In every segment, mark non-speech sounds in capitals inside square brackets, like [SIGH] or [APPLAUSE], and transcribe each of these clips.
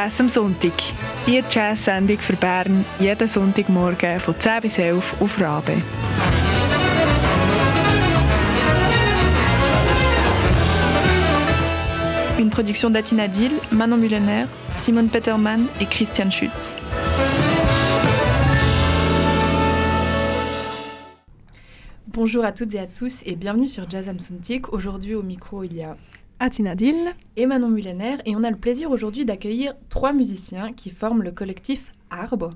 Jazz am Sonntag. Die Jazz-Sendung für Bern jeden Sonntagmorgen von 10 bis 11 auf Rabe. Une production d'Atina Dill, Manon Mullener, Simone Peterman et Christian Schütz. Bonjour à toutes et à tous et bienvenue sur Jazz am Sonntag. Aujourd'hui au micro il y a Atina Dill. Et Manon Mullener et on a le plaisir aujourd'hui d'accueillir trois musiciens qui forment le collectif Arbre.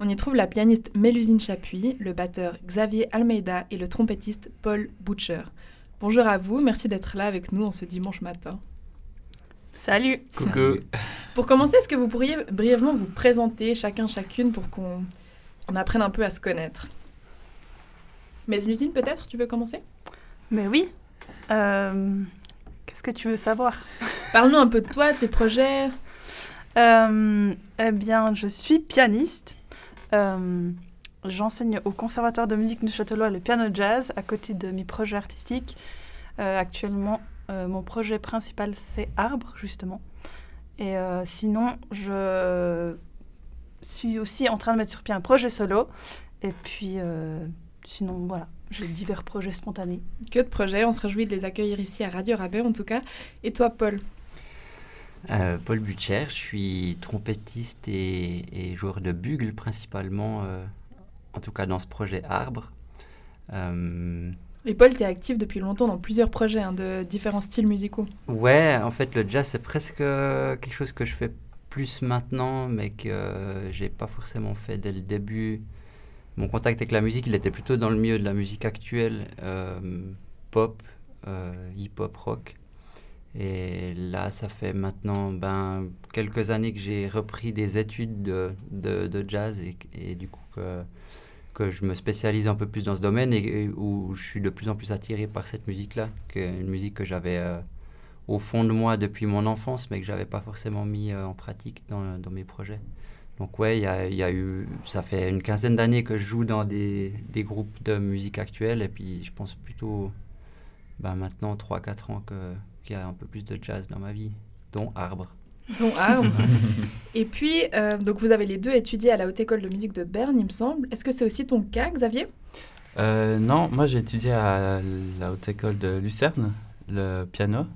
On y trouve la pianiste Mélusine Chapuis, le batteur Xavier Almeida et le trompettiste Paul Butcher. Bonjour à vous, merci d'être là avec nous en ce dimanche matin. Salut. Coucou. Pour commencer, est-ce que vous pourriez brièvement vous présenter chacun chacune pour qu'on on apprenne un peu à se connaître? Mélusine peut-être, tu veux commencer? Mais oui. Euh, Qu'est-ce que tu veux savoir [LAUGHS] Parle-nous un peu de toi, tes projets. Euh, Eh bien, je suis pianiste. Euh, J'enseigne au Conservatoire de musique de le piano jazz à côté de mes projets artistiques. Euh, actuellement, mon projet principal, c'est Arbre, justement. Et sinon, je suis aussi en train de mettre sur pied un projet solo. Et puis, sinon, voilà, j'ai divers projets spontanés. Que de projets, on se réjouit de les accueillir ici à Radio Rabais en tout cas. Et toi, Paul Euh, Paul Butcher, je suis trompettiste et, et joueur de bugle principalement, euh, en tout cas dans ce projet Arbre. Euh, Et Paul, tu es actif depuis longtemps dans plusieurs projets hein, de différents styles musicaux. ouais, en fait le jazz c'est presque quelque chose que je fais plus maintenant, mais que euh, j'ai pas forcément fait dès le début. Mon contact avec la musique, il était plutôt dans le milieu de la musique actuelle, euh, pop, euh, hip-hop, rock. Et là, ça fait maintenant ben, quelques années que j'ai repris des études de, de- jazz et, du coup que, que je me spécialise un peu plus dans ce domaine et, où je suis de plus en plus attiré par cette musique-là, que une musique que j'avais euh, au fond de moi depuis mon enfance, mais que j'avais pas forcément mis en pratique dans, dans mes projets. Donc ouais, il y a, il y a eu, ça fait une quinzaine d'années que je joue dans des, des groupes de musique actuelle et puis je pense plutôt ben, maintenant 3-4 ans que- qu'il y a un peu plus de jazz dans ma vie, dont Arbre. Ton arbre. [LAUGHS] Et puis, euh, donc vous avez les deux étudié à la Haute École de musique de Berne, il me semble. Est-ce que c'est aussi ton cas, Xavier? Euh, non, moi j'ai étudié à la haute école de Lucerne, le piano.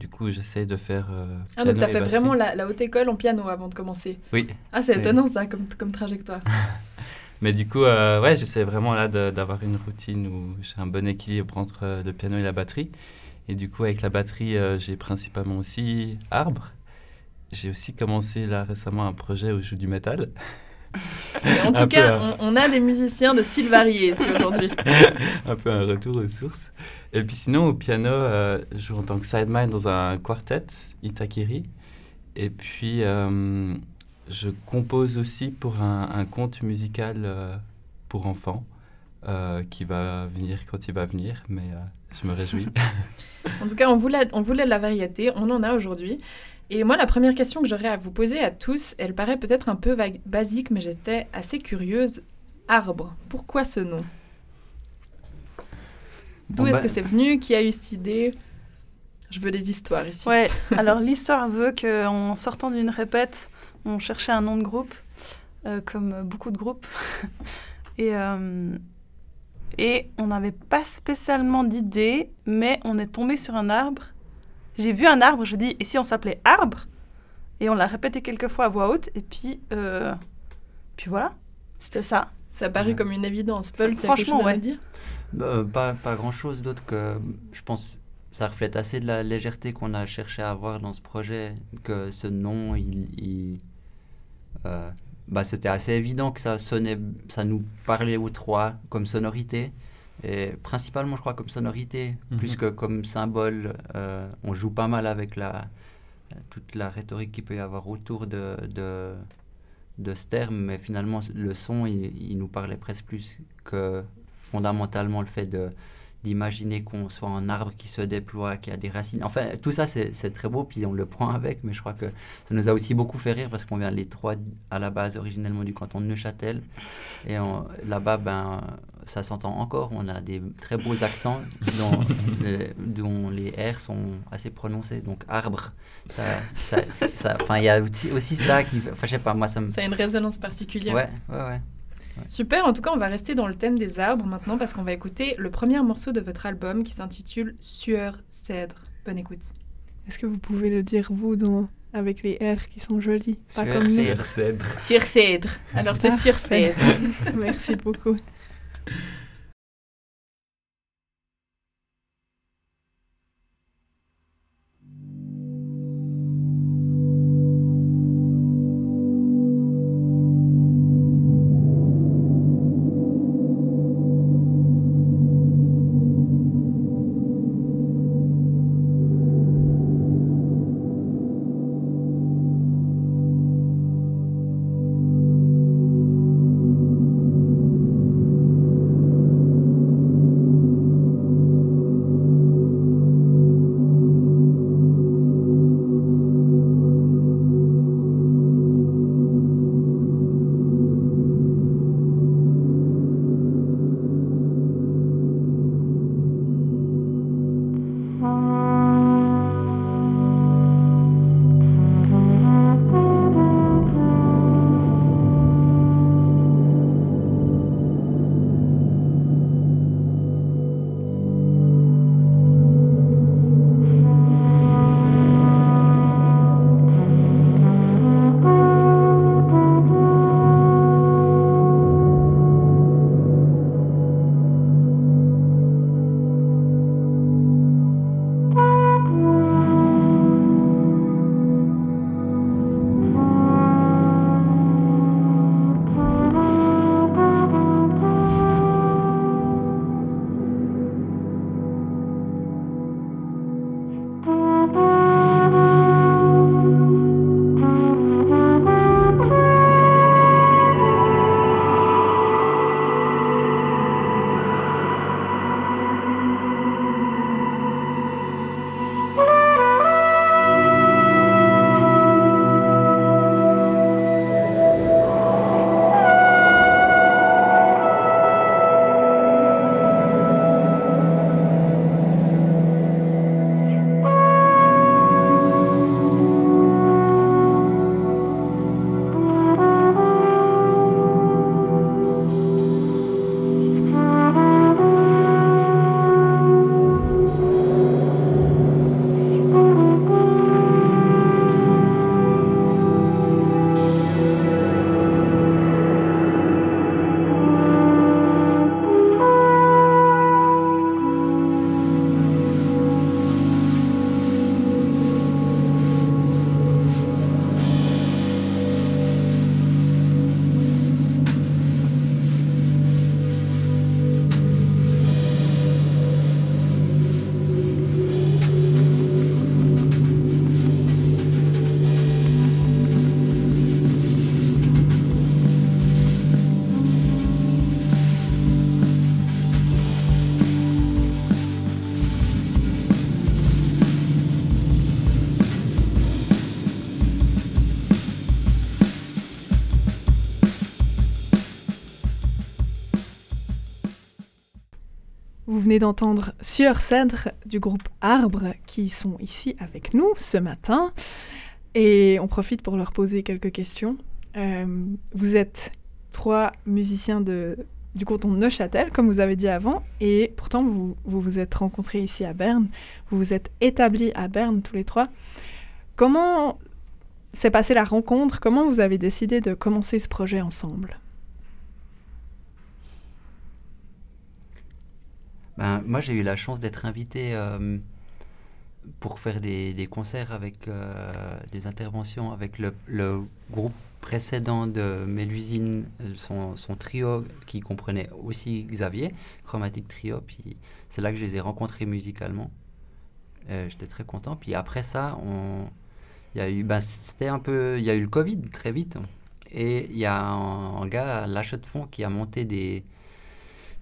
Du coup, j'essaie de faire. euh, Ah, donc tu as fait batterie. vraiment la, la Haute École en piano avant de commencer. Oui, Ah, c'est étonnant ça comme, comme trajectoire. [LAUGHS] mais du coup, euh, ouais, j'essaie vraiment là d'avoir une routine où j'ai un bon équilibre entre euh, le piano et la batterie. Et du coup, avec la batterie, euh, j'ai principalement aussi Arbre. J'ai aussi commencé là récemment un projet où je joue du métal. En tout Un cas, on, on a des musiciens de styles variés ici aujourd'hui. [LAUGHS] un peu un retour aux sources. Et puis sinon, au piano, euh, je joue en tant que sideman dans un quartet, Itakiri. Et puis, euh, je compose aussi pour un, un conte musical euh, pour enfants qui va venir quand il va venir, mais je me réjouis. [LAUGHS] [LAUGHS] En tout cas, on voulait, on voulait de la variété, on en a aujourd'hui. Et moi, la première question que j'aurais à vous poser à tous, elle paraît peut-être un peu vague- basique, mais j'étais assez curieuse. Arbre, pourquoi ce nom? D'où Bon, est-ce bah- que c'est venu? Qui a eu cette idée? Je veux des histoires ici. Ouais, alors l'histoire veut qu'en sortant d'une répète, on cherchait un nom de groupe, euh, comme beaucoup de groupes. [LAUGHS] et, euh, et on n'avait pas spécialement d'idée, mais on est tombé sur un arbre. J'ai vu un arbre, je dis, et si on s'appelait Arbre? Et on l'a répété quelques fois à voix haute, et puis, euh, puis voilà, c'était ça. Ça a paru Ouais. comme une évidence. Paul, tu as quelque Franchement, chose à ouais. nous dire Euh, pas pas grand-chose d'autre que je pense ça reflète assez de la légèreté qu'on a cherché à avoir dans ce projet, que ce nom, il, il- euh, bah, c'était assez évident que ça sonnait, ça nous parlait aux trois comme sonorité, et principalement je crois comme sonorité, Mhm. plus que comme symbole. euh, on joue pas mal avec la, toute la rhétorique qu'il peut y avoir autour de, de, de ce terme, mais finalement le son, il, il nous parlait presque plus que fondamentalement le fait de d'imaginer qu'on soit un arbre qui se déploie, qui a des racines. Enfin, tout ça, c'est très beau, puis on le prend avec, mais je crois que ça nous a aussi beaucoup fait rire parce qu'on vient les trois à la base originellement du canton de Neuchâtel. Et là-bas, ben, ça s'entend encore. On a des très beaux accents dont, les, [LAUGHS] dont les R sont assez prononcés. Donc, arbre, ça, ça, il y a aussi ça qui. Enfin, je sais pas, moi, ça me. Ça a une résonance particulière. Ouais, ouais, ouais. Super, en tout cas on va rester dans le thème des arbres maintenant parce qu'on va écouter le premier morceau de votre album qui s'intitule Sueur Cèdre. Bonne écoute. Est-ce que vous pouvez le dire vous dans... avec les R qui sont jolis Sueur comme Cèdre. Sueur Cèdre. Alors c'est Sueur Cèdre. [LAUGHS] Merci beaucoup. D'entendre Sueur Cèdre du groupe Arbre qui sont ici avec nous ce matin. Et on profite pour leur poser quelques questions. Euh, vous êtes trois musiciens de, du canton de Neuchâtel, comme vous avez dit avant, et pourtant vous vous, vous êtes rencontrés ici à Berne, vous vous êtes établis à Berne tous les trois. Comment s'est passée la rencontre? Comment vous avez décidé de commencer ce projet ensemble? Ben, moi, j'ai eu la chance d'être invité euh, pour faire des, concerts avec euh, des interventions avec le, le, groupe précédent de Mélusine, son, son, trio qui comprenait aussi Xavier, Chromatique Trio. Puis c'est là que je les ai rencontrés musicalement. Euh, j'étais très content. Puis après ça, on, il y a eu, ben, c'était un peu, il y a eu le Covid très vite. Et il y a un, un gars à l'achat de fonds qui a monté des,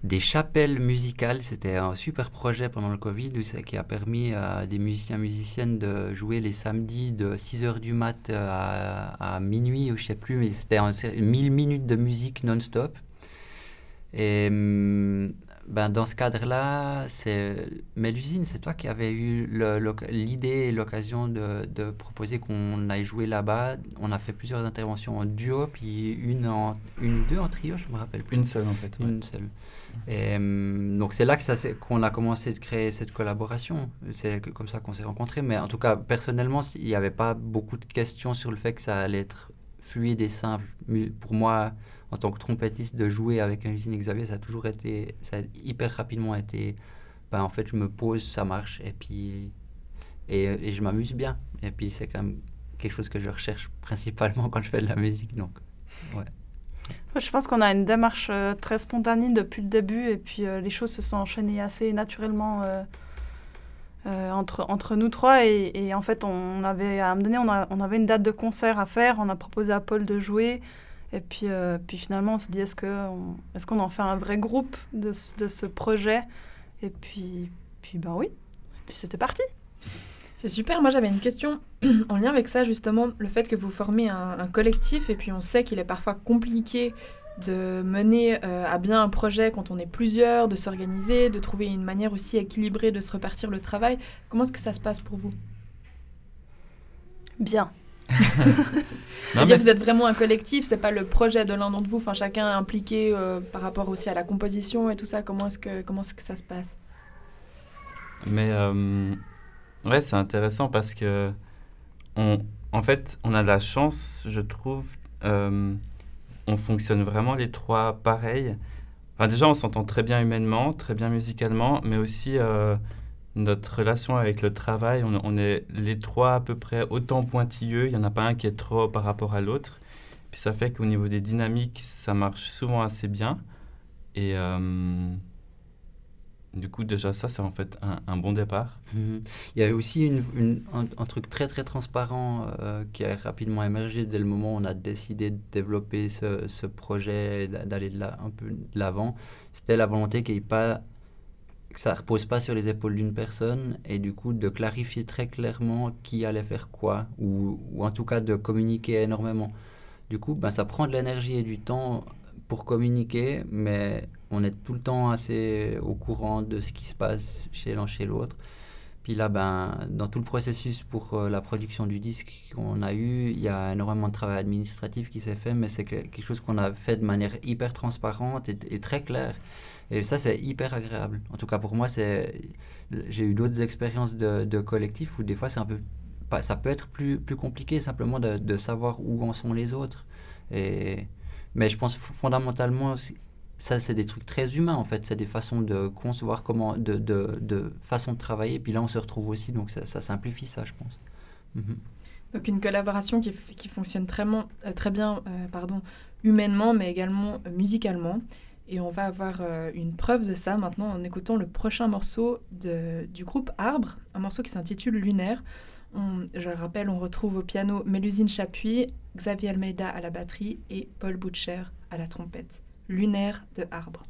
des chapelles musicales. C'était un super projet pendant le Covid qui a permis à des musiciens musiciennes de jouer les samedis de 6h du mat à, minuit, ou je sais plus, mais c'était 1000 minutes de musique non-stop. Et hum, ben, dans ce cadre-là, c'est Mélusine, c'est toi qui avais eu l'idée et l'occasion de, de, proposer qu'on aille jouer là-bas. On a fait plusieurs interventions en duo, puis une, en, une ou deux en trio, je me rappelle plus. Une seule en fait. Une seule. Et, hum, donc c'est là que qu'on a commencé de créer cette collaboration. C'est comme ça qu'on s'est rencontrés. Mais en tout cas, personnellement, il n'y avait pas beaucoup de questions sur le fait que ça allait être fluide et simple. Pour moi, en tant que trompettiste, de jouer avec un usine Xavier, ça a toujours été, ça a hyper rapidement été, ben, en fait, je me pose, ça marche, et puis, et, et je m'amuse bien. Et puis, c'est quand même quelque chose que je recherche principalement [LAUGHS] quand je fais de la musique, donc, ouais. Je pense qu'on a une démarche euh, très spontanée depuis le début, et puis euh, les choses se sont enchaînées assez naturellement. Euh, entre, entre nous trois et, en fait on avait à un moment donné on, avait une date de concert à faire on a proposé à Paul de jouer et puis, puis finalement, on s'est dit, est-ce qu'on est en fait un vrai groupe de, de ce projet Et puis, puis ben oui, et puis c'était parti. C'est super. Moi, j'avais une question [CLEARS THROAT] en lien avec ça, justement, le fait que vous formez un, collectif, et puis on sait qu'il est parfois compliqué de mener euh, à bien un projet quand on est plusieurs, de s'organiser, de trouver une manière aussi équilibrée de se repartir le travail. Comment est-ce que ça se passe pour vous? Bien. [LAUGHS] non, mais vous êtes vraiment un collectif, c'est pas le projet de l'un d'entre vous. Enfin, chacun est impliqué euh, par rapport aussi à la composition et tout ça. Comment est-ce que comment est-ce que ça se passe? Mais euh, ouais, c'est intéressant parce que on, en fait, on a la chance, je trouve. Euh, on fonctionne vraiment les trois pareils. Enfin, déjà, on s'entend très bien humainement, très bien musicalement, mais aussi notre relation avec le travail, on, est les trois à peu près autant pointilleux. Il n'y en a pas un qui est trop par rapport à l'autre. Puis ça fait qu'au niveau des dynamiques, ça marche souvent assez bien. Et euh, du coup, déjà, ça, c'est en fait un, bon départ. Mhm. Il y a aussi un, truc très, très transparent euh, qui a rapidement émergé dès le moment où on a décidé de développer ce, projet, d'aller un peu de l'avant. C'était la volonté qu'il pas que ça repose pas sur les épaules d'une personne et du coup de clarifier très clairement qui allait faire quoi ou, ou en tout cas de communiquer énormément. Du coup, ben, ça prend de l'énergie et du temps pour communiquer, mais on est tout le temps assez au courant de ce qui se passe chez l'un chez l'autre. Puis là, ben, dans tout le processus pour euh, la production du disque qu'on a eu, il y a énormément de travail administratif qui s'est fait, mais c'est quelque chose qu'on a fait de manière hyper transparente et, très claire. Et ça, c'est hyper agréable. En tout cas, pour moi, j'ai eu d'autres expériences de, de, collectif où des fois, un peu, ça peut être plus, plus compliqué simplement de, de, savoir où en sont les autres. Et, mais je pense fondamentalement, ça, c'est des trucs très humains en fait. C'est des façons de concevoir comment, de, de, de façon de travailler. Puis là, on se retrouve aussi, donc ça, simplifie ça, je pense. Mhm. Donc une collaboration qui, fonctionne très, euh, bien euh, pardon, humainement, mais également euh, musicalement. Et on va avoir une preuve de ça maintenant en écoutant le prochain morceau de, du groupe Arbre, un morceau qui s'intitule Lunaire. je le rappelle, on retrouve au piano Mélusine Chapuis, Xavier Almeida à la batterie et Paul Butcher à la trompette. Lunaire de Arbre.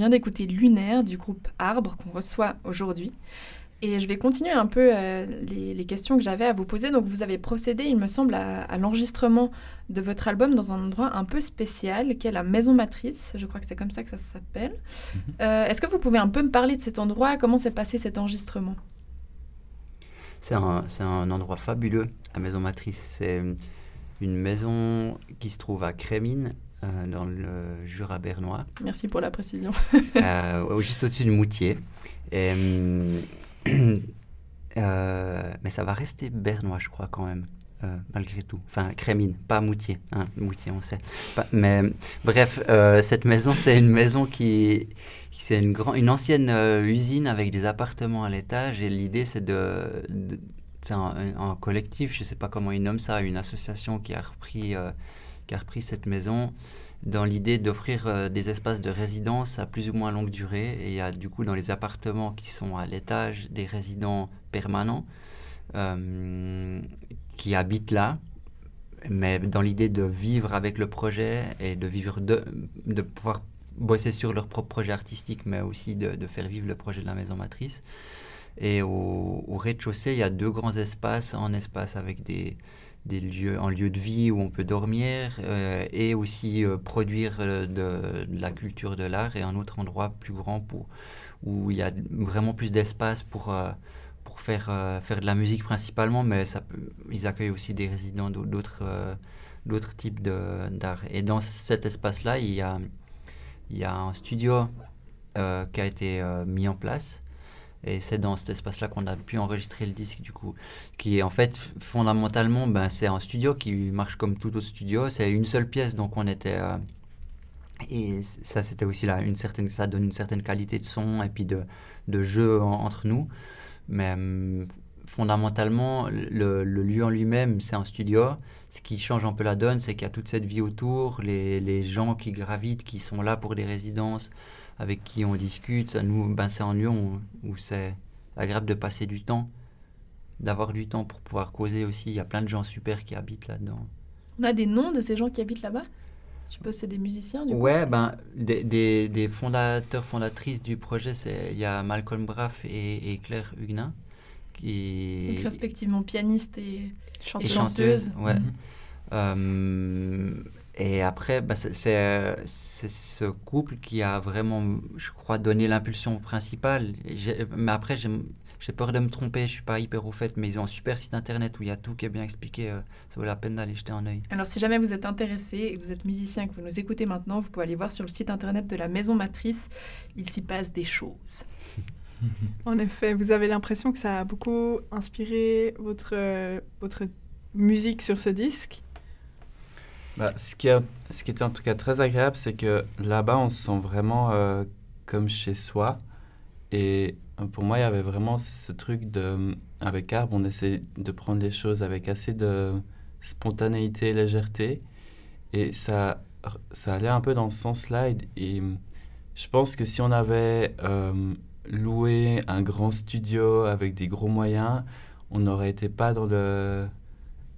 Vient d'écouter Lunaire du groupe Arbre qu'on reçoit aujourd'hui. Et je vais continuer un peu euh, les, questions que j'avais à vous poser. Donc, vous avez procédé, il me semble, à, l'enregistrement de votre album dans un endroit un peu spécial, qui est la Maison Matrice. Je crois que c'est comme ça que ça s'appelle. Mhm. Euh, est-ce que vous pouvez un peu me parler de cet endroit? Comment s'est passé cet enregistrement? C'est un, un, endroit fabuleux, la Maison Matrice. C'est une maison qui se trouve à Crémine, euh, dans le Jura bernois. Merci pour la précision. [LAUGHS] juste au-dessus de Moutier. Et, Euh, mais ça va rester bernois, je crois, quand même. Euh, malgré tout. Enfin, Crémine, pas Moutier. Hein, Moutier, on sait. mais bref, euh, cette maison, c'est une maison qui, c'est une, grand, une ancienne usine avec des appartements à l'étage. Et l'idée, c'est de, c'est un, collectif, je ne sais pas comment ils nomment ça, une association qui a repris, qui a repris cette maison dans l'idée d'offrir euh, des espaces de résidence à plus ou moins longue durée. Et il y a du coup dans les appartements qui sont à l'étage des résidents permanents euh, qui habitent là, mais dans l'idée de vivre avec le projet et de vivre de, de pouvoir bosser sur leur propre projet artistique, mais aussi de, faire vivre le projet de la maison matrice. Et au, au rez-de-chaussée, il y a deux grands espaces, un espace avec des, des lieux, en lieu de vie où on peut dormir euh, et aussi euh, produire euh, de, la culture de l'art et un autre endroit plus grand pour, où il y a vraiment plus d'espace pour, pour faire, faire de la musique principalement, mais ils accueillent aussi des résidents d'autres d'autres types d'art. Et dans cet espace-là, il il y a un studio qui a été mis en place et c'est dans cet espace-là qu'on a pu enregistrer le disque, du coup, qui est en fait fondamentalement, ben, c'est un studio qui marche comme tout autre studio. C'est une seule pièce, donc on était. Euh, et ça, c'était aussi là, une certaine, ça donne une certaine qualité de son et puis de, de jeu entre nous. Mais hum, fondamentalement, le, le, lieu en lui-même, c'est un studio. Ce qui change un peu la donne, c'est qu'il y a toute cette vie autour, les, les gens qui gravitent, qui sont là pour des résidences avec qui on discute. Nous, ben, c'est en Lyon où, c'est agréable de passer du temps, d'avoir du temps pour pouvoir causer aussi. Il y a plein de gens super qui habitent là-dedans. On a des noms de ces gens qui habitent là-bas? Je suppose que c'est des musiciens du Ouais, ben, des, des, des, fondateurs, fondatrices du projet, il y a Malcolm Braff et, et Claire Huguenin. Qui... Donc, respectivement pianiste et, chanteuse. chanteuse. ouais. Mhm. Euh, et après, bah, c'est ce couple qui a vraiment, je crois, donné l'impulsion principale. Mais après, j'ai peur de me tromper, je suis pas hyper au fait, mais ils ont un super site internet où il y a tout qui est bien expliqué. Euh, ça vaut la peine d'aller jeter un œil. Alors, si jamais vous êtes intéressé et que vous êtes musicien et que vous nous écoutez maintenant, vous pouvez aller voir sur le site internet de la Maison Matrice. Il s'y passe des choses. [LAUGHS] en effet, vous avez l'impression que ça a beaucoup inspiré votre, votre musique sur ce disque bah, ce, qui a, ce qui était en tout cas très agréable, c'est que là-bas, on se sent vraiment euh, comme chez soi. Et euh, pour moi, il y avait vraiment ce truc de. Avec Arbre, on essaie de prendre les choses avec assez de spontanéité et légèreté. Et ça, ça allait un peu dans ce sens-là. Et, je pense que si on avait euh, loué un grand studio avec des gros moyens, on n'aurait été pas dans le,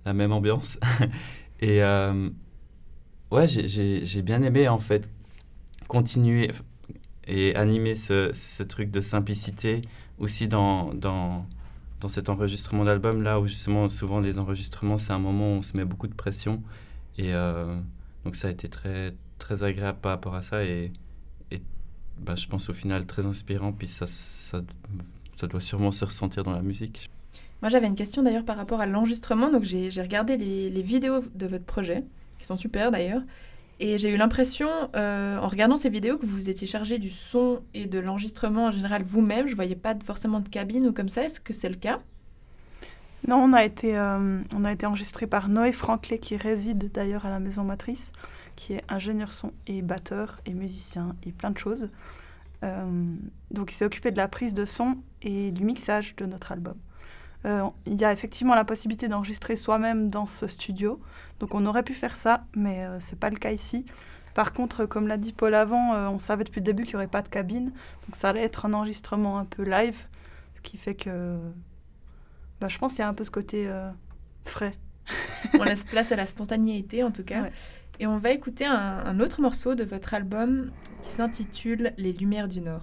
la même ambiance. [LAUGHS] Et ouais, j'ai bien aimé en fait continuer et animer ce, ce truc de simplicité aussi dans, dans, dans cet enregistrement d'album là où justement souvent les enregistrements c'est un moment où on se met beaucoup de pression et euh, donc ça a été très très agréable par rapport à ça et, et bah, je pense au final très inspirant puis ça, ça, ça doit sûrement se ressentir dans la musique. Moi j'avais une question d'ailleurs par rapport à l'enregistrement donc j'ai regardé les, vidéos de votre projet qui sont super d'ailleurs. Et j'ai eu l'impression, euh, en regardant ces vidéos, que vous étiez chargé du son et de l'enregistrement en général vous-même. Je voyais pas forcément de cabine ou comme ça. Est-ce que c'est le cas? Non, on a été, euh, on a été enregistré par Noé Franklin, qui réside d'ailleurs à la maison matrice, qui est ingénieur son et batteur et musicien et plein de choses. Euh, donc il s'est occupé de la prise de son et du mixage de notre album. Euh, il y a effectivement la possibilité d'enregistrer soi-même dans ce studio. Donc on aurait pu faire ça, mais euh, ce n'est pas le cas ici. Par contre, comme l'a dit Paul avant, euh, on savait depuis le début qu'il n'y aurait pas de cabine. Donc ça allait être un enregistrement un peu live. Ce qui fait que bah, je pense qu'il y a un peu ce côté frais. [LAUGHS] on laisse place à la spontanéité en tout cas. Et on va écouter un, un autre morceau de votre album qui s'intitule Les Lumières du Nord.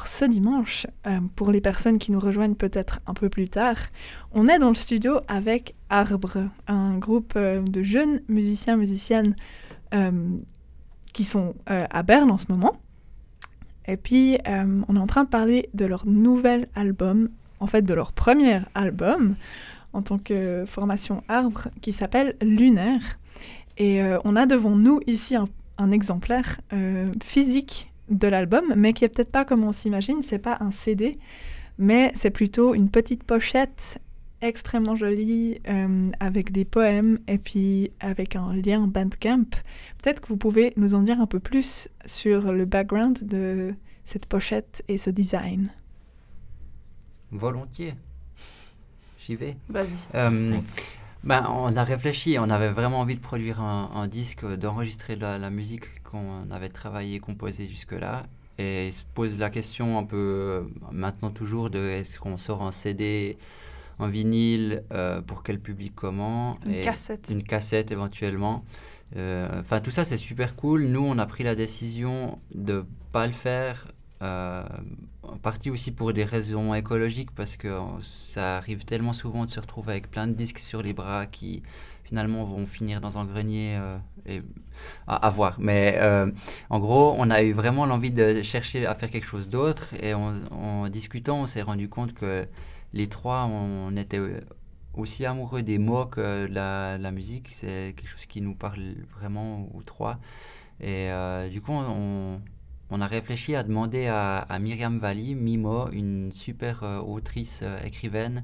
alors ce dimanche, euh, pour les personnes qui nous rejoignent peut-être un peu plus tard, on est dans le studio avec Arbre, un groupe euh, de jeunes musiciens, musiciennes euh, qui sont à Berne en ce moment. Et puis, on est en train de parler de leur nouvel album, en fait de leur premier album en tant que formation Arbre, qui s'appelle Lunaire. Et on a devant nous ici un, exemplaire physique de l'album, mais qui est peut-être pas comme on s'imagine, c'est pas un CD, mais c'est plutôt une petite pochette extrêmement jolie euh, avec des poèmes et puis avec un lien Bandcamp. Peut-être que vous pouvez nous en dire un peu plus sur le background de cette pochette et ce design. Volontiers. J'y vais. Vas-y. Euh, ben, on a réfléchi, on avait vraiment envie de produire un, un disque, d'enregistrer la, la musique qu'on avait travaillé, composée jusque-là. Et il se pose la question un peu euh, maintenant toujours de est-ce qu'on sort un CD, un vinyle, euh, pour quel public, comment Une et cassette. Une cassette éventuellement. Euh, Enfin, tout ça, c'est super cool. Nous, on a pris la décision de pas le faire. Euh, en partie aussi pour des raisons écologiques, parce que euh, ça arrive tellement souvent de se retrouver avec plein de disques sur les bras qui finalement vont finir dans un grenier euh, et à, voir. Mais en gros, on a eu vraiment l'envie de chercher à faire quelque chose d'autre et en, discutant, on s'est rendu compte que les trois, on était aussi amoureux des mots que de la, musique. C'est quelque chose qui nous parle vraiment aux trois. Et du coup, on a réfléchi à demander à, à Myriam Valli, Mimo, une super euh, autrice euh, écrivaine,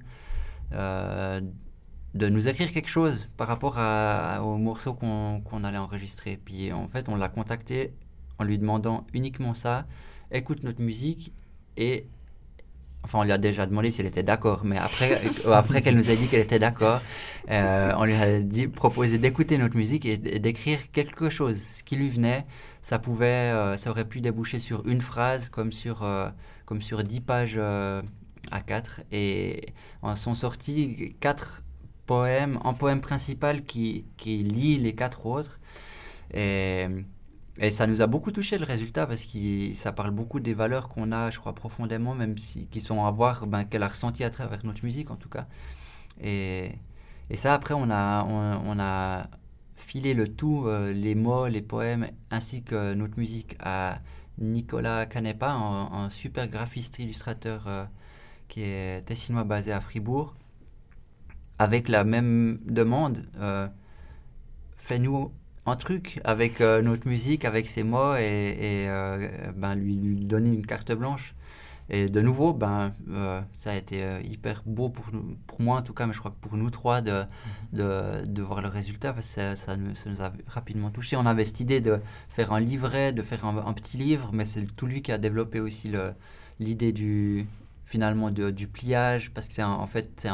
euh, de nous écrire quelque chose par rapport à, au morceau qu'on allait enregistrer. Puis en fait, on l'a contacté en lui demandant uniquement ça, écoute notre musique et Enfin, on lui a déjà demandé s'il était d'accord, mais après, [LAUGHS] après qu'elle nous a dit qu'elle était d'accord, on lui a dit, proposé d'écouter notre musique et d'écrire quelque chose, ce qui lui venait. Ça pouvait, euh, ça aurait pu déboucher sur une phrase, comme sur, euh, comme sur 10 pages euh, à 4. Et en sont sortis quatre poèmes, un poème principal qui, qui lie les quatre autres. Et, et ça nous a beaucoup touché le résultat parce que ça parle beaucoup des valeurs qu'on a, je crois, profondément, même si qui sont à voir, ben, qu'elle a ressenti à travers notre musique en tout cas. Et, et ça, après, on a, on, on a filé le tout, euh, les mots, les poèmes, ainsi que notre musique à Nicolas Canepa, un, super graphiste illustrateur euh, qui est tessinois basé à Fribourg, avec la même demande. euh, Fais-nous un truc avec notre musique, avec ses mots et, ben, lui donner une carte blanche. Et de nouveau, ben, euh, ça a été euh, hyper beau pour, nous- pour moi en tout cas, mais je crois que pour nous trois de, de, de voir le résultat, parce que ça, ça nous, ça nous a rapidement touché. On avait cette idée de faire un livret, de faire un, un petit livre, mais c'est tout lui qui a développé aussi le- l'idée du finalement de- du pliage, parce que c'est en fait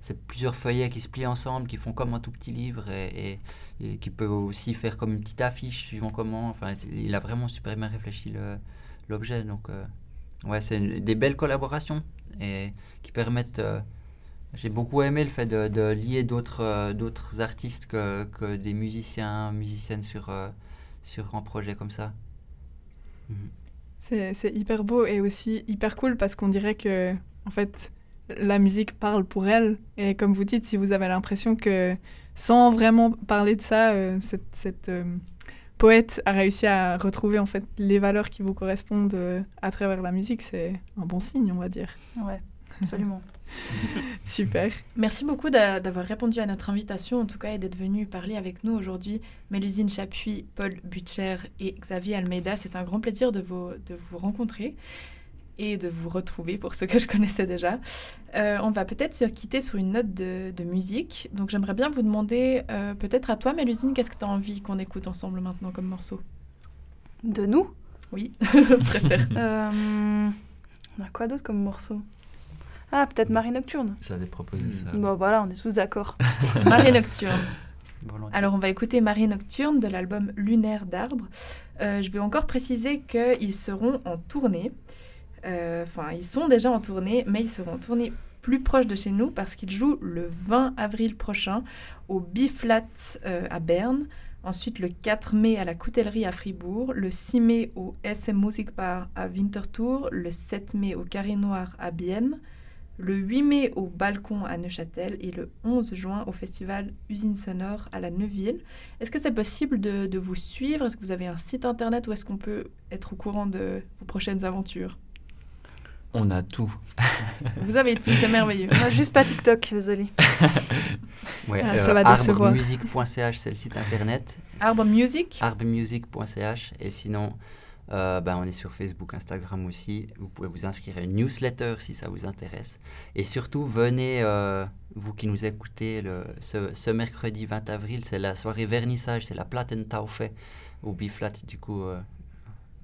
c'est plusieurs feuillets qui se plient ensemble, qui font comme un tout petit livre et, et- et qui peut aussi faire comme une petite affiche suivant comment. Enfin, il a vraiment super bien réfléchi l'objet. Donc, euh, ouais, c'est des belles collaborations et qui permettent. euh, j'ai beaucoup aimé le fait de, lier d'autres euh, artistes que, des musiciens, musiciennes sur, euh, sur un projet comme ça. Mhm. C'est hyper beau et aussi hyper cool parce qu'on dirait que, en fait, la musique parle pour elle. Et comme vous dites, si vous avez l'impression que, sans vraiment parler de ça, cette, poète a réussi à retrouver en fait les valeurs qui vous correspondent euh, à travers la musique, c'est un bon signe, on va dire. Ouais, absolument. [LAUGHS] Super. Merci beaucoup d'a- d'avoir répondu à notre invitation, en tout cas, et d'être venu parler avec nous aujourd'hui. Mélusine Chapuis, Paul Butcher et Xavier Almeida, c'est un grand plaisir de vous, de vous rencontrer et de vous retrouver pour ceux que je connaissais déjà. Euh, on va peut-être se quitter sur une note de, de musique. Donc j'aimerais bien vous demander, euh, peut-être à toi, Mélusine, qu'est-ce que tu as envie qu'on écoute ensemble maintenant comme morceau? De nous? Oui, [LAUGHS] préfère. Euh, On a quoi d'autre comme morceau? Ah, peut-être Marie Nocturne. J'allais proposer Mm. ça. Bon, voilà, on est tous d'accord. [LAUGHS] Marie Nocturne. [LAUGHS] Volontiers. Alors, on va écouter Marie Nocturne de l'album Lunaire d'Arbre. Euh, je vais encore préciser qu'ils seront en tournée. Euh, Enfin, ils sont déjà en tournée, mais ils seront en tournée plus proche de chez nous parce qu'ils jouent le 20 avril prochain au B-Flat euh, à Berne. Ensuite, le 4 mai à la Coutellerie à Fribourg, le 6 mai au SM Musikbar à Winterthur, le 7 mai au Carré Noir à Bienne, le 8 mai au Balcon à Neuchâtel et le 11 juin au festival Usine Sonore à la Neuville. Est-ce que c'est possible de, de vous suivre? Est-ce que vous avez un site internet ou est-ce qu'on peut être au courant de vos prochaines aventures? On a tout. [LAUGHS] Vous avez tout, c'est merveilleux. On a juste pas TikTok, désolé. [LAUGHS] Ouais, Ah, ça va décevoir. arbremusic.ch, c'est le site internet. Arbre Music arbremusic.ch. Et sinon, euh, ben, on est sur Facebook, Instagram aussi. Vous pouvez vous inscrire à une newsletter si ça vous intéresse. Et surtout, venez, euh, vous qui nous écoutez, le, ce, ce mercredi 20 avril, c'est la soirée vernissage, c'est la Platentaufe au Biflat. Du coup, euh,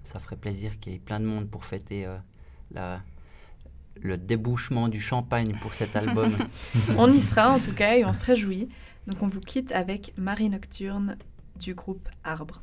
ça ferait plaisir qu'il y ait plein de monde pour fêter euh, la, le débouchement du champagne pour cet album. [LAUGHS] On y sera en tout cas et on se réjouit. Donc on vous quitte avec Marie Nocturne du groupe Arbre.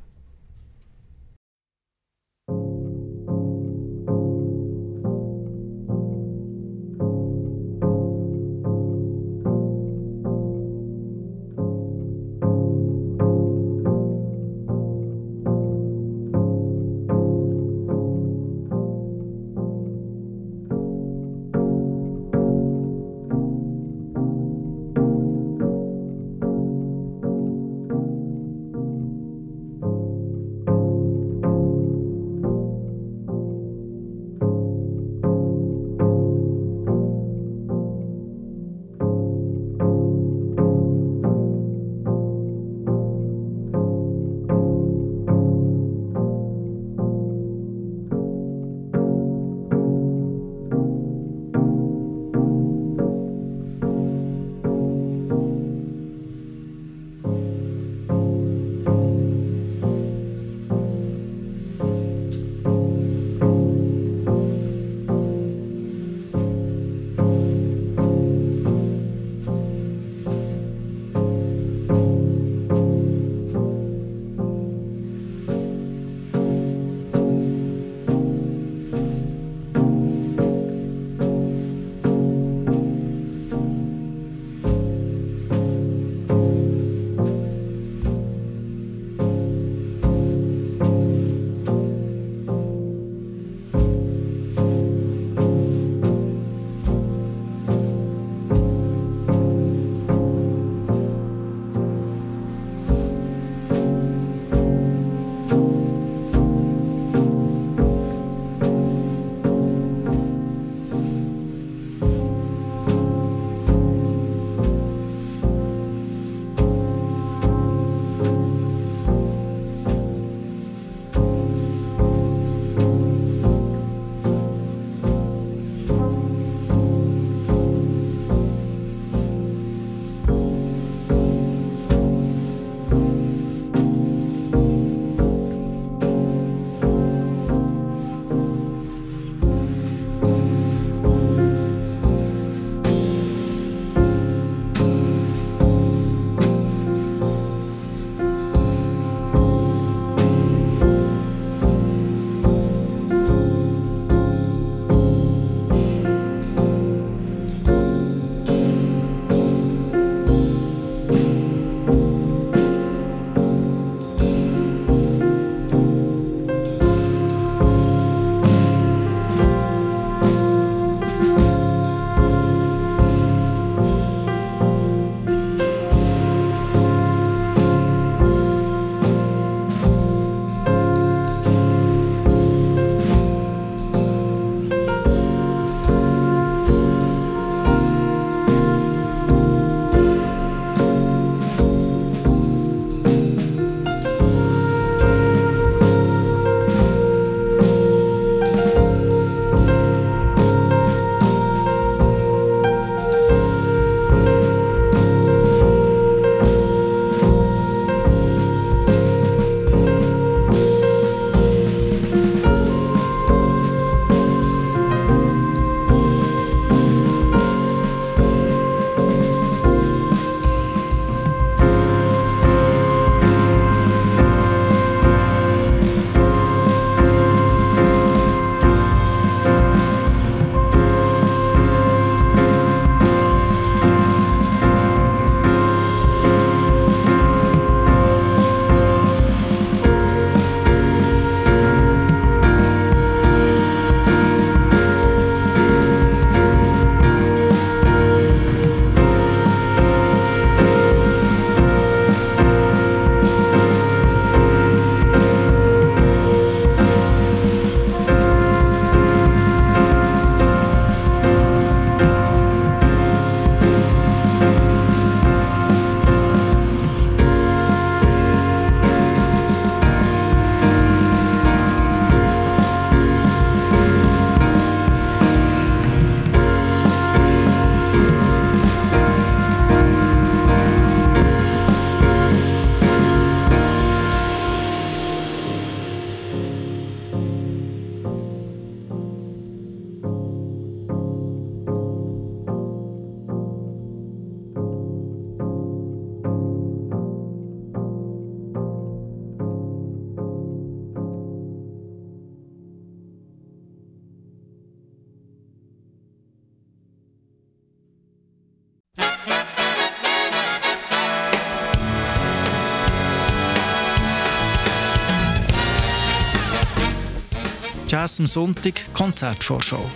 Am Sonntag Konzertvorschau.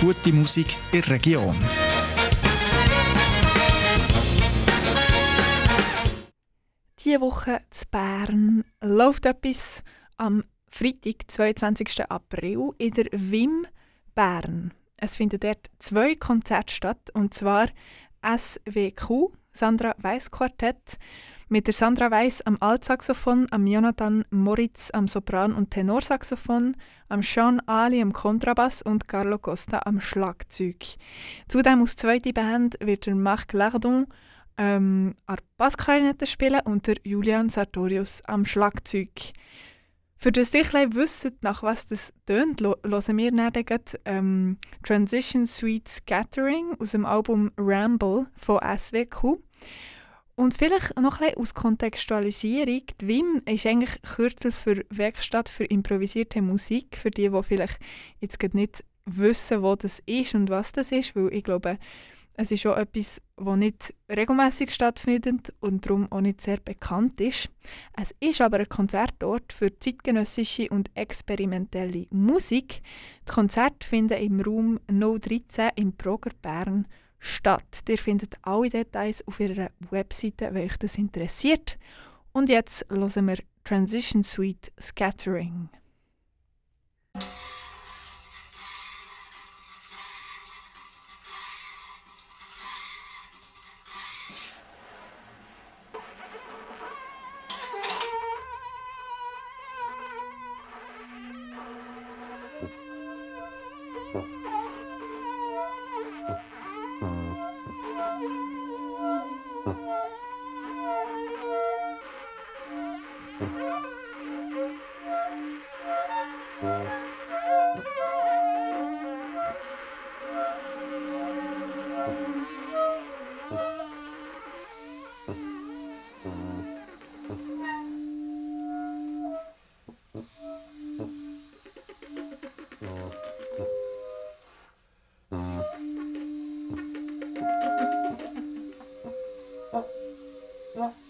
Gute Musik in der Region. Diese Woche zu Bern läuft etwas am Freitag, 22. April, in der WIM Bern. Es finden dort zwei Konzerte statt, und zwar SWQ, Sandra Weiss Quartett, mit der Sandra Weiss am Altsaxophon, am Jonathan Moritz am Sopran- und Tenorsaxophon, am Sean Ali am Kontrabass und Carlo Costa am Schlagzeug. Zudem aus zweiter Band wird der Marc Lardon ähm, an Bassklarinette spielen und der Julian Sartorius am Schlagzeug. Für das ihr ein wisst, nach was das tönt, hören wir dann gleich, ähm, Transition Suite Scattering aus dem Album Ramble von SWQ. Und vielleicht noch ein bisschen aus Kontextualisierung. Die WIM ist eigentlich Kürzel für Werkstatt für improvisierte Musik, für die, die vielleicht jetzt nicht wissen, wo das ist und was das ist, weil ich glaube, es ist auch etwas, das nicht regelmäßig stattfindet und darum auch nicht sehr bekannt ist. Es ist aber ein Konzertort für zeitgenössische und experimentelle Musik. Die Konzerte finden im Raum No 13 im Proger Bern statt. Ihr findet alle Details auf ihrer Webseite, wenn euch das interessiert. Und jetzt hören wir Transition Suite Scattering. 어?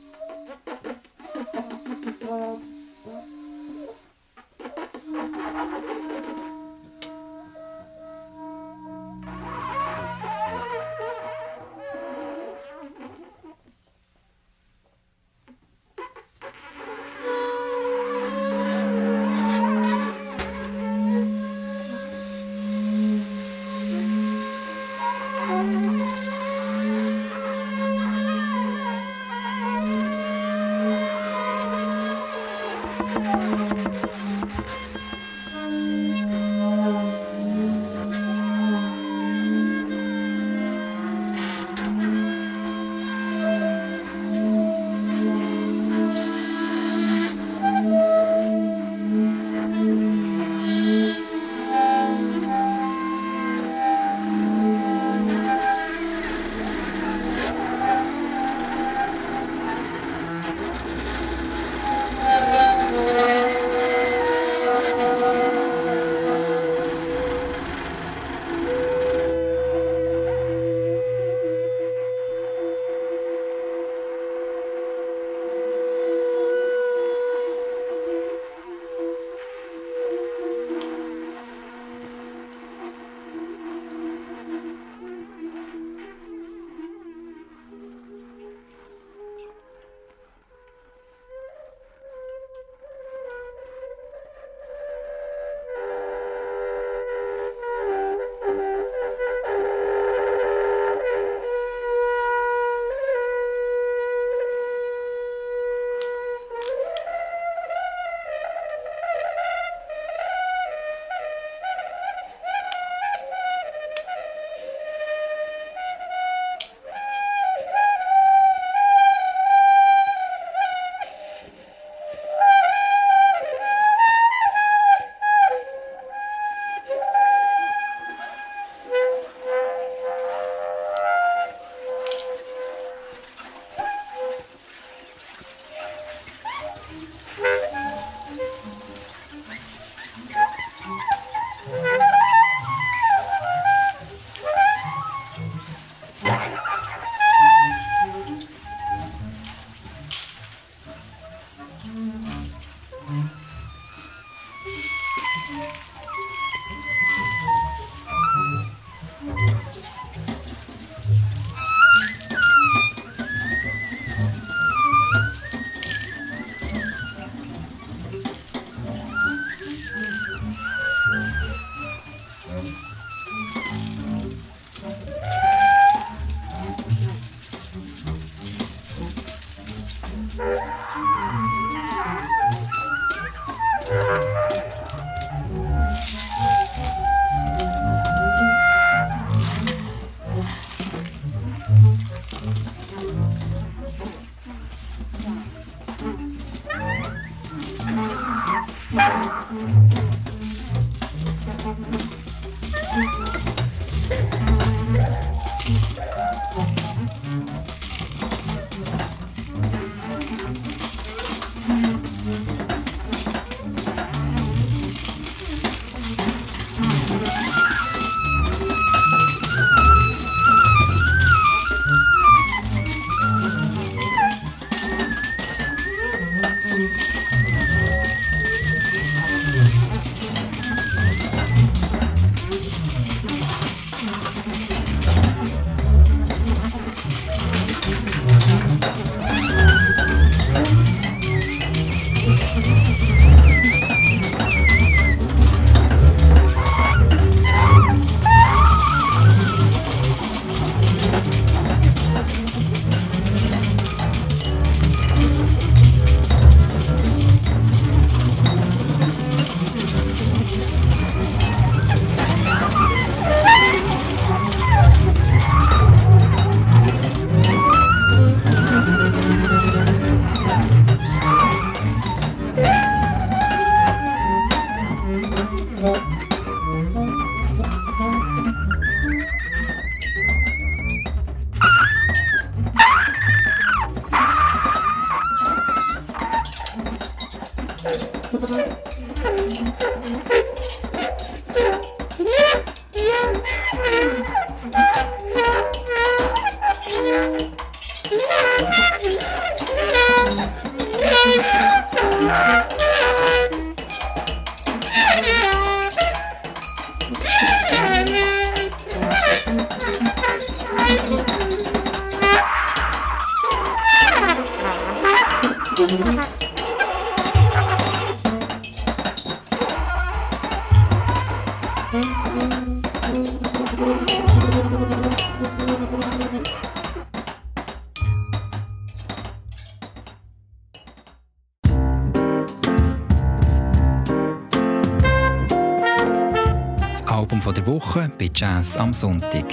Album der Woche bei Jazz am Sonntag.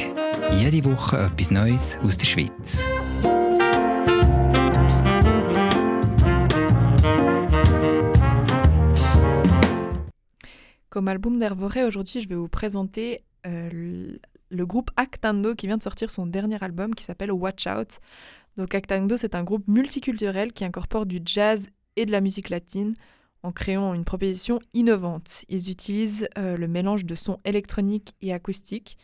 Jede Woche etwas Neues aus der Schweiz. Comme album d'Hervoré, aujourd'hui, je vais vous présenter euh, le groupe Actando qui vient de sortir son dernier album qui s'appelle Watch Out. Donc Actando, c'est un groupe multiculturel qui incorpore du jazz et de la musique latine en créant une proposition innovante. Ils utilisent euh, le mélange de sons électroniques et acoustiques.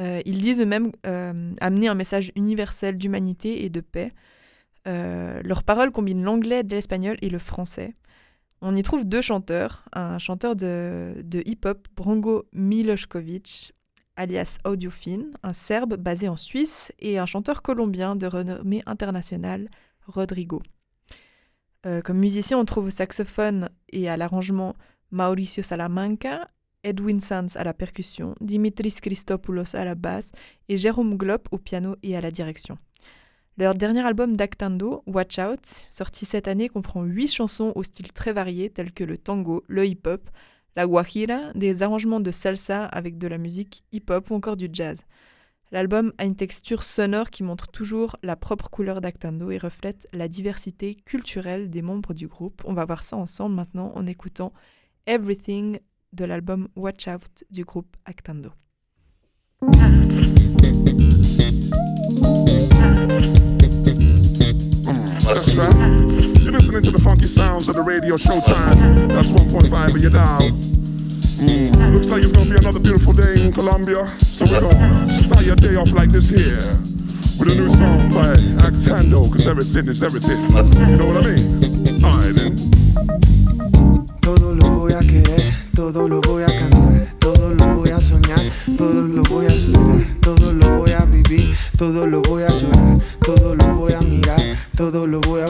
Euh, ils disent eux-mêmes euh, amener un message universel d'humanité et de paix. Leurs paroles combinent l'anglais, l'espagnol et le français. On y trouve deux chanteurs, un chanteur de, hip-hop, Brango Milošković, alias Audiofine, un serbe basé en Suisse, et un chanteur colombien de renommée internationale, Rodrigo. Euh, comme musicien, on trouve au saxophone et à l'arrangement Mauricio Salamanca, Edwin Sanz à la percussion, Dimitris Christopoulos à la basse et Jérôme Glop au piano et à la direction. Leur dernier album d'Actando, Watch Out, sorti cette année, comprend huit chansons au style très varié tels que le tango, le hip-hop, la guajira, des arrangements de salsa avec de la musique hip-hop ou encore du jazz. L'album a une texture sonore qui montre toujours la propre couleur d'Actando et reflète la diversité culturelle des membres du groupe. On va voir ça ensemble maintenant en écoutant Everything de l'album Watch Out du groupe Actando. That's right. You're listening to the funky sounds of the radio showtime. That's 1.5 of your dial. Mm. Looks like it's gonna be another beautiful day in Colombia. So we're gonna start your day off like this here. With a new song by Actando, cause everything is everything. You know what I mean? Alright then. Todo lo voy a querer, todo lo voy a cantar, todo lo voy a soñar, todo lo voy a esperar, todo lo voy a vivir, todo lo voy a llorar, todo lo voy a mirar, todo lo voy a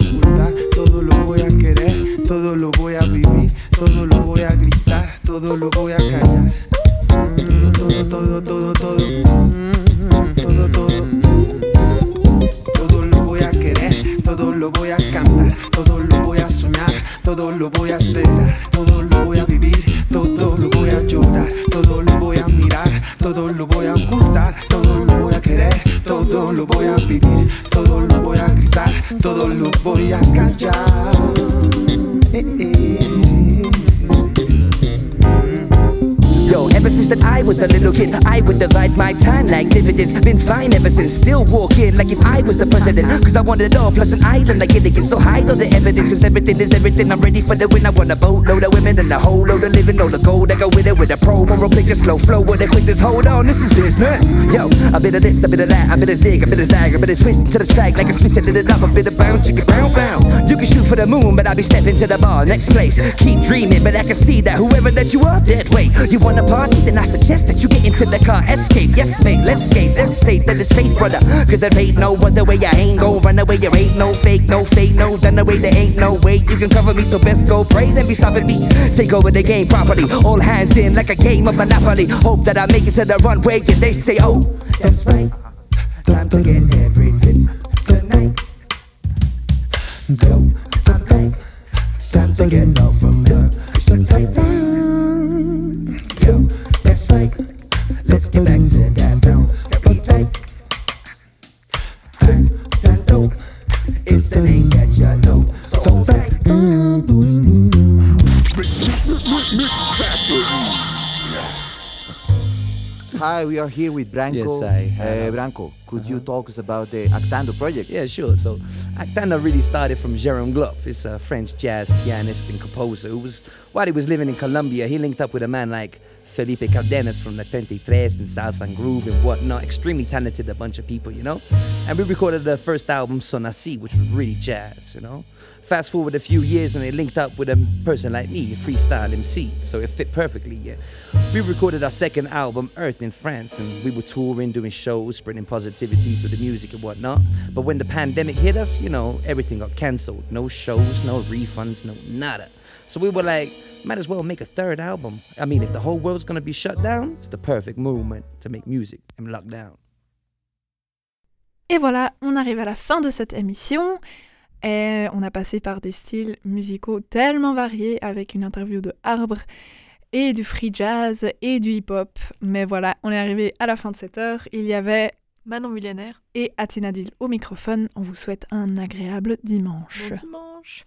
boarded off, plus an island. I everything is everything. I'm ready for the win. I want a boatload of women and a whole load of living. All the gold I go with it with a pro moral picture, slow flow with a quickness. Hold on, this is business. Yo, a bit of this, a bit of that, a bit of zig, a bit of zag, a bit of twist to the track like a switch, lit it up, a bit of bounce, you can bounce, bounce. You can shoot for the moon, but I'll be stepping to the bar, next place. Keep dreaming, but I can see that whoever that you are, dead weight. You wanna party, then I suggest that you get into the car, escape. Yes, mate, let's skate, let's say that it's fate, brother. Cause there ain't no other way, I ain't gon' run away. There ain't no fake, no fake, no done away. There ain't no way you can cover me, so best go pray, then be stopping me. Take over the game properly, all hands in like a game of Monopoly. Hope that I make it to the runway, and they say, oh, that's right. Time to get everything tonight. I'm back. Time to get off her. Cause you're tight. Yo, that's right. Let's get back to that bounce. Be tight. Act and dope is the name that Hi, we are here with Branco. Yes, I. Uh, Branco, could you talk us about the Actando project? Yeah, sure. So Actando really started from Jerome Gloff. He's a French jazz pianist and composer who was, while he was living in Colombia, he linked up with a man like Felipe Cardenas from the 23 and Salsa and Groove and whatnot. Extremely talented, a bunch of people, you know? And we recorded the first album, Sonasi, which was really jazz, you know? Fast forward a few years and they linked up with a person like me, a freestyle MC, so it fit perfectly, yeah. We recorded our second album, Earth, in France, and we were touring, doing shows, spreading positivity through the music and whatnot. But when the pandemic hit us, you know, everything got cancelled. No shows, no refunds, no nada. So we were like, might as well make a third album. I mean, if the whole world's gonna be shut down, it's the perfect moment to make music in lockdown. Et voilà, on arrive à la fin de cette émission. Et on a passé par des styles musicaux tellement variés avec une interview de Arbre et du free jazz et du hip-hop. Mais voilà, on est arrivé à la fin de cette heure. Il y avait Manon Millionnaire et Athénadil au microphone. On vous souhaite un agréable dimanche. Bon dimanche.